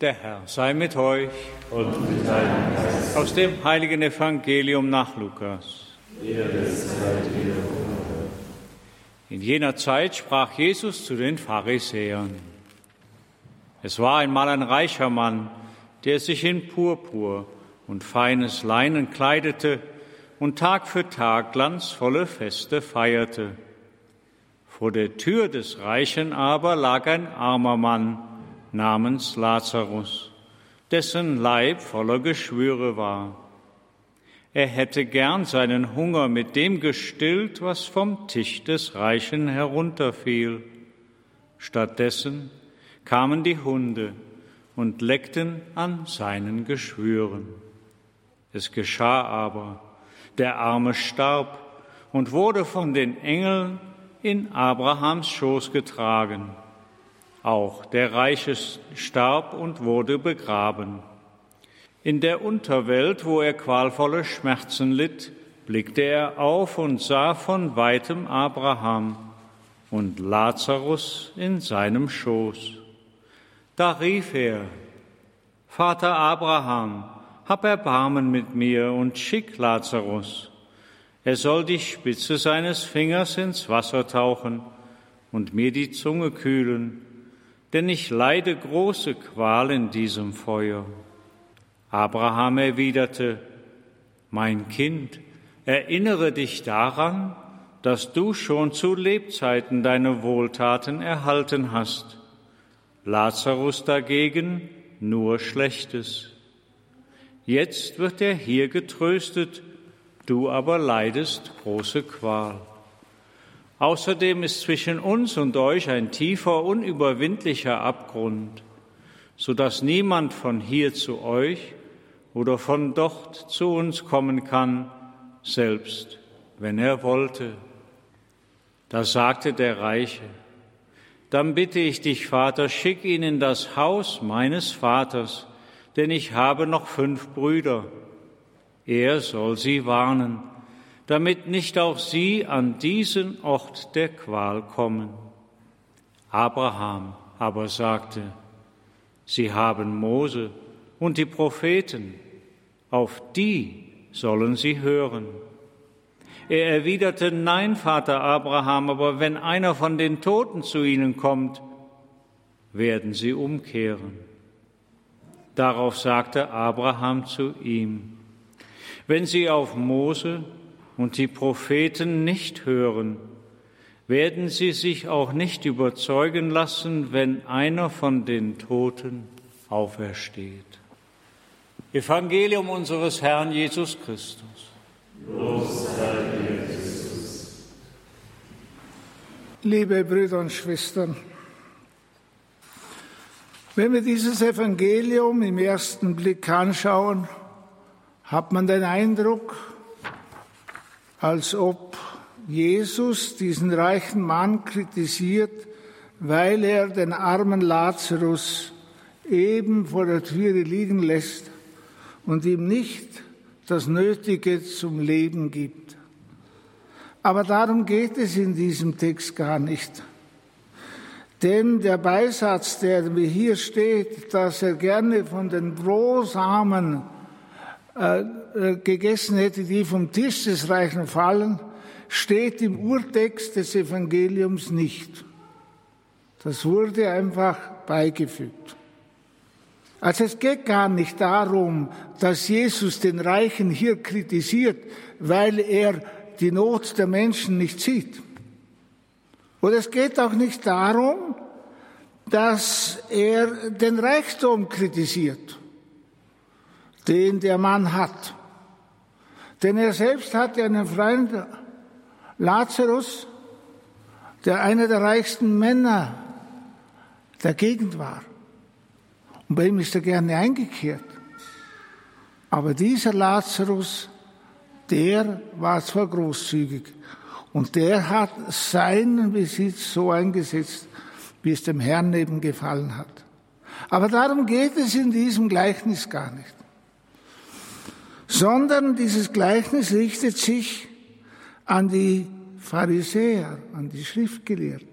Der Herr sei mit euch. Und mit deinem Geist. Aus dem heiligen Evangelium nach Lukas. In jener Zeit sprach Jesus zu den Pharisäern. Es war einmal ein reicher Mann, der sich in Purpur und feines Leinen kleidete und Tag für Tag glanzvolle Feste feierte. Vor der Tür des Reichen aber lag ein armer Mann namens Lazarus, dessen Leib voller Geschwüre war. Er hätte gern seinen Hunger mit dem gestillt, was vom Tisch des Reichen herunterfiel. Stattdessen kamen die Hunde und leckten an seinen Geschwüren. Es geschah aber, der Arme starb und wurde von den Engeln in Abrahams Schoß getragen. Auch der Reiche starb und wurde begraben. In der Unterwelt, wo er qualvolle Schmerzen litt, blickte er auf und sah von weitem Abraham und Lazarus in seinem Schoß. Da rief er, Vater Abraham, hab Erbarmen mit mir und schick Lazarus. Er soll die Spitze seines Fingers ins Wasser tauchen und mir die Zunge kühlen, denn ich leide große Qual in diesem Feuer. Abraham erwiderte, Mein Kind, erinnere dich daran, dass du schon zu Lebzeiten deine Wohltaten erhalten hast. Lazarus dagegen nur Schlechtes. Jetzt wird er hier getröstet, du aber leidest große Qual. Außerdem ist zwischen uns und euch ein tiefer, unüberwindlicher Abgrund, so dass niemand von hier zu euch oder von dort zu uns kommen kann, selbst wenn er wollte. Da sagte der Reiche, dann bitte ich dich, Vater, schick ihn in das Haus meines Vaters, denn ich habe noch fünf Brüder. Er soll sie warnen, damit nicht auch sie an diesen Ort der Qual kommen. Abraham aber sagte, sie haben Mose und die Propheten, auf die sollen sie hören. Er erwiderte, nein, Vater Abraham, aber wenn einer von den Toten zu ihnen kommt, werden sie umkehren. Darauf sagte Abraham zu ihm, wenn sie auf Mose und die Propheten nicht hören, werden sie sich auch nicht überzeugen lassen, wenn einer von den Toten aufersteht. Evangelium unseres Herrn Jesus Christus. Liebe Brüder und Schwestern, wenn wir dieses Evangelium im ersten Blick anschauen, hat man den Eindruck, als ob Jesus diesen reichen Mann kritisiert, weil er den armen Lazarus eben vor der Türe liegen lässt und ihm nicht das Nötige zum Leben gibt. Aber darum geht es in diesem Text gar nicht. Denn der Beisatz, der hier steht, dass er gerne von den Brosamen äh, äh, gegessen hätte, die vom Tisch des Reichen fallen, steht im Urtext des Evangeliums nicht. Das wurde einfach beigefügt. Also es geht gar nicht darum, dass Jesus den Reichen hier kritisiert, weil er die Not der Menschen nicht sieht. Und es geht auch nicht darum, dass er den Reichtum kritisiert, den der Mann hat. Denn er selbst hatte einen Freund, Lazarus, der einer der reichsten Männer der Gegend war. Und bei ihm ist er gerne eingekehrt. Aber dieser Lazarus, der war zwar großzügig und der hat seinen Besitz so eingesetzt, wie es dem Herrn eben gefallen hat. Aber darum geht es in diesem Gleichnis gar nicht. Sondern dieses Gleichnis richtet sich an die Pharisäer, an die Schriftgelehrten.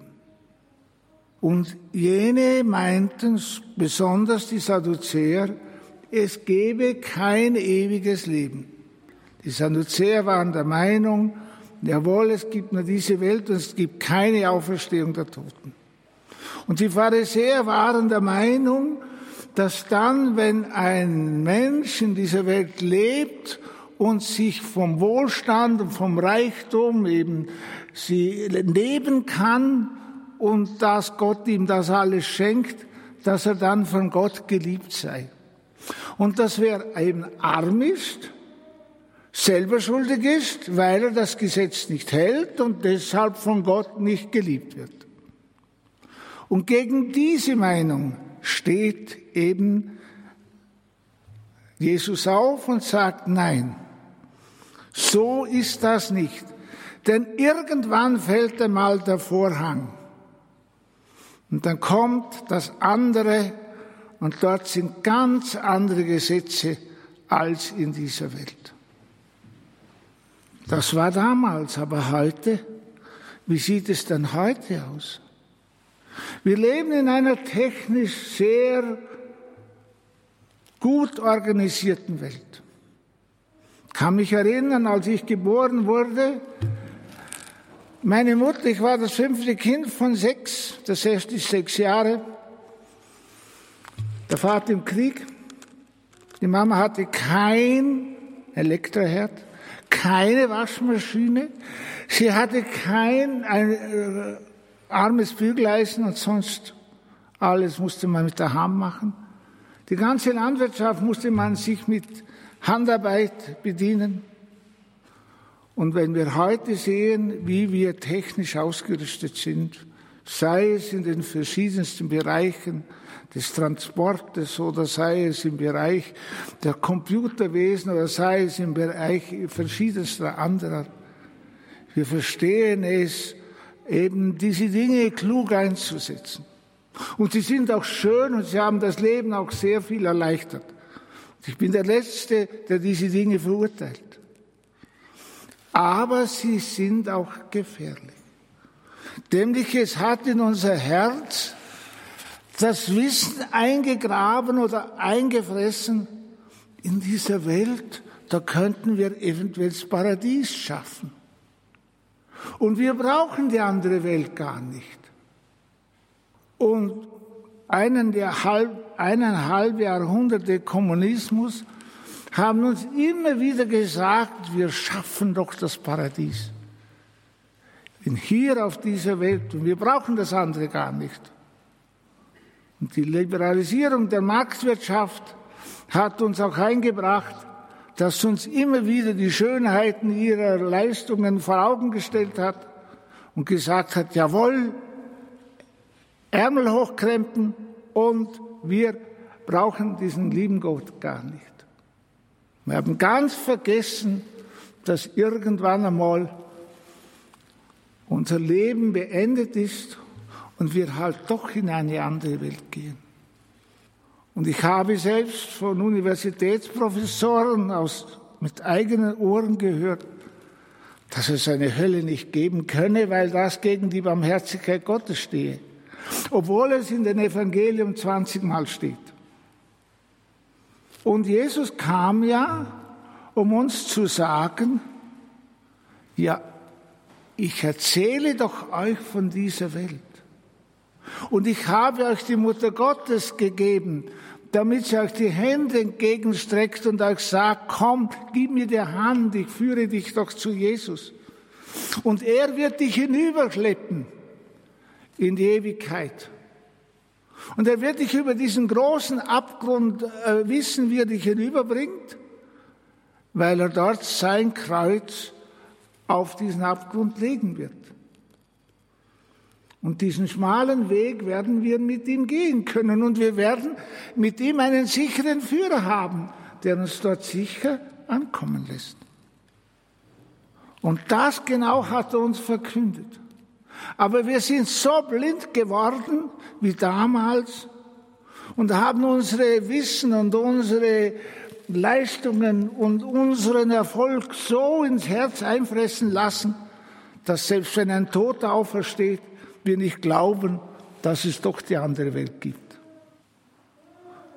Und jene meinten, besonders die Sadduzäer, es gebe kein ewiges Leben. Die Sadduzäer waren der Meinung, jawohl, es gibt nur diese Welt und es gibt keine Auferstehung der Toten. Und die Pharisäer waren der Meinung, dass dann, wenn ein Mensch in dieser Welt lebt und sich vom Wohlstand und vom Reichtum eben sie leben kann und dass Gott ihm das alles schenkt, dass er dann von Gott geliebt sei. Und dass wer eben arm ist, selber schuldig ist, weil er das Gesetz nicht hält und deshalb von Gott nicht geliebt wird. Und gegen diese Meinung steht eben Jesus auf und sagt, nein, so ist das nicht. Denn irgendwann fällt einmal der Vorhang. Und dann kommt das andere und dort sind ganz andere Gesetze als in dieser Welt. Das war damals, aber heute, wie sieht es denn heute aus? Wir leben in einer technisch sehr gut organisierten Welt. Ich kann mich erinnern, als ich geboren wurde, meine Mutter, ich war das fünfte Kind von sechs, das erste ist sechs Jahre, der Vater im Krieg, die Mama hatte kein Elektroherd, keine Waschmaschine, sie hatte kein ein, äh, armes Bügeleisen und sonst alles musste man mit der Hand machen. Die ganze Landwirtschaft musste man sich mit Handarbeit bedienen. Und wenn wir heute sehen, wie wir technisch ausgerüstet sind, sei es in den verschiedensten Bereichen des Transportes oder sei es im Bereich der Computerwesen oder sei es im Bereich verschiedenster anderer, wir verstehen es, eben diese Dinge klug einzusetzen. Und sie sind auch schön und sie haben das Leben auch sehr viel erleichtert. Ich bin der Letzte, der diese Dinge verurteilt. Aber sie sind auch gefährlich. Nämlich es hat in unser Herz das Wissen eingegraben oder eingefressen, in dieser Welt, da könnten wir eventuell das Paradies schaffen. Und wir brauchen die andere Welt gar nicht. Und einen der halb, eineinhalb Jahrhunderte Kommunismus haben uns immer wieder gesagt, wir schaffen doch das Paradies. Bin hier auf dieser Welt und wir brauchen das andere gar nicht. Und die Liberalisierung der Marktwirtschaft hat uns auch eingebracht, dass uns immer wieder die Schönheiten ihrer Leistungen vor Augen gestellt hat und gesagt hat, jawohl, Ärmel hochkrempeln und wir brauchen diesen lieben Gott gar nicht. Wir haben ganz vergessen, dass irgendwann einmal unser Leben beendet ist und wir halt doch in eine andere Welt gehen. Und ich habe selbst von Universitätsprofessoren aus, mit eigenen Ohren gehört, dass es eine Hölle nicht geben könne, weil das gegen die Barmherzigkeit Gottes stehe. Obwohl es in den Evangelium 20 Mal steht. Und Jesus kam ja, um uns zu sagen, ja, ich erzähle doch euch von dieser Welt. Und ich habe euch die Mutter Gottes gegeben, damit sie euch die Hände entgegenstreckt und euch sagt, komm, gib mir die Hand, ich führe dich doch zu Jesus. Und er wird dich hinüberschleppen in die Ewigkeit. Und er wird dich über diesen großen Abgrund äh, wissen, wie er dich hinüberbringt, weil er dort sein Kreuz auf diesen Abgrund legen wird. Und diesen schmalen Weg werden wir mit ihm gehen können und wir werden mit ihm einen sicheren Führer haben, der uns dort sicher ankommen lässt. Und das genau hat er uns verkündet. Aber wir sind so blind geworden wie damals und haben unsere Wissen und unsere Leistungen und unseren Erfolg so ins Herz einfressen lassen, dass selbst wenn ein Toter aufersteht, wir nicht glauben, dass es doch die andere Welt gibt.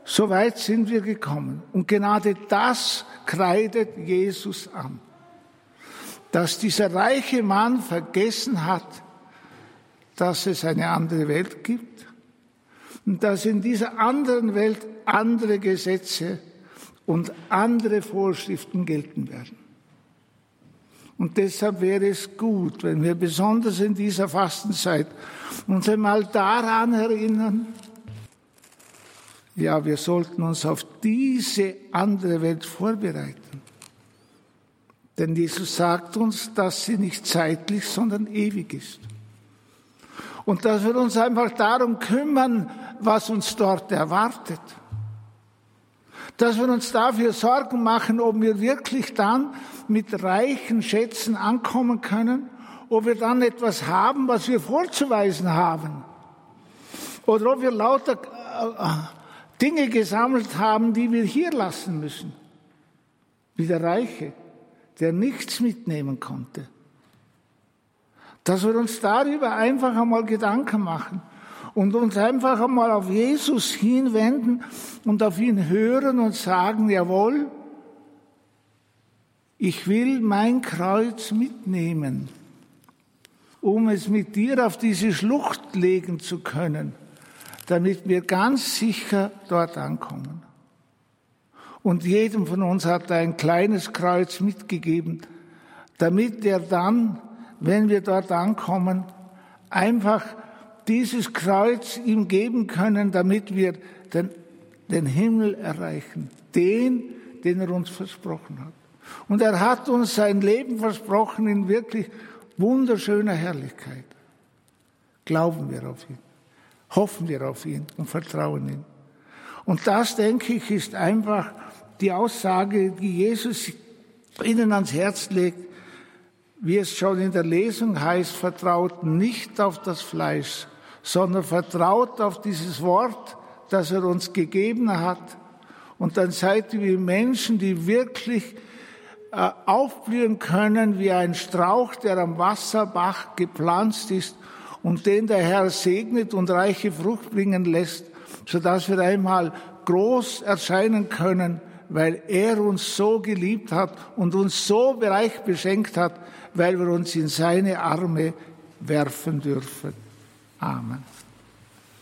So weit sind wir gekommen. Und gerade das kreidet Jesus an. Dass dieser reiche Mann vergessen hat, dass es eine andere Welt gibt und dass in dieser anderen Welt andere Gesetze und andere Vorschriften gelten werden. Und deshalb wäre es gut, wenn wir besonders in dieser Fastenzeit uns einmal daran erinnern, ja, wir sollten uns auf diese andere Welt vorbereiten. Denn Jesus sagt uns, dass sie nicht zeitlich, sondern ewig ist. Und dass wir uns einfach darum kümmern, was uns dort erwartet. Dass wir uns dafür Sorgen machen, ob wir wirklich dann mit reichen Schätzen ankommen können, ob wir dann etwas haben, was wir vorzuweisen haben. Oder ob wir lauter äh, Dinge gesammelt haben, die wir hier lassen müssen. Wie der Reiche, der nichts mitnehmen konnte. Dass wir uns darüber einfach einmal Gedanken machen und uns einfach einmal auf Jesus hinwenden und auf ihn hören und sagen, jawohl, ich will mein Kreuz mitnehmen, um es mit dir auf diese Schlucht legen zu können, damit wir ganz sicher dort ankommen. Und jedem von uns hat er ein kleines Kreuz mitgegeben, damit er dann, wenn wir dort ankommen, einfach dieses Kreuz ihm geben können, damit wir den, den Himmel erreichen, den, den er uns versprochen hat. Und er hat uns sein Leben versprochen in wirklich wunderschöner Herrlichkeit. Glauben wir auf ihn, hoffen wir auf ihn und vertrauen ihm. Und das, denke ich, ist einfach die Aussage, die Jesus ihnen ans Herz legt, wie es schon in der Lesung heißt, vertraut nicht auf das Fleisch, sondern vertraut auf dieses Wort, das er uns gegeben hat. Und dann seid ihr wie Menschen, die wirklich äh, aufblühen können wie ein Strauch, der am Wasserbach gepflanzt ist und den der Herr segnet und reiche Frucht bringen lässt, sodass wir einmal groß erscheinen können, weil er uns so geliebt hat und uns so reich beschenkt hat, weil wir uns in seine Arme werfen dürfen. Amen.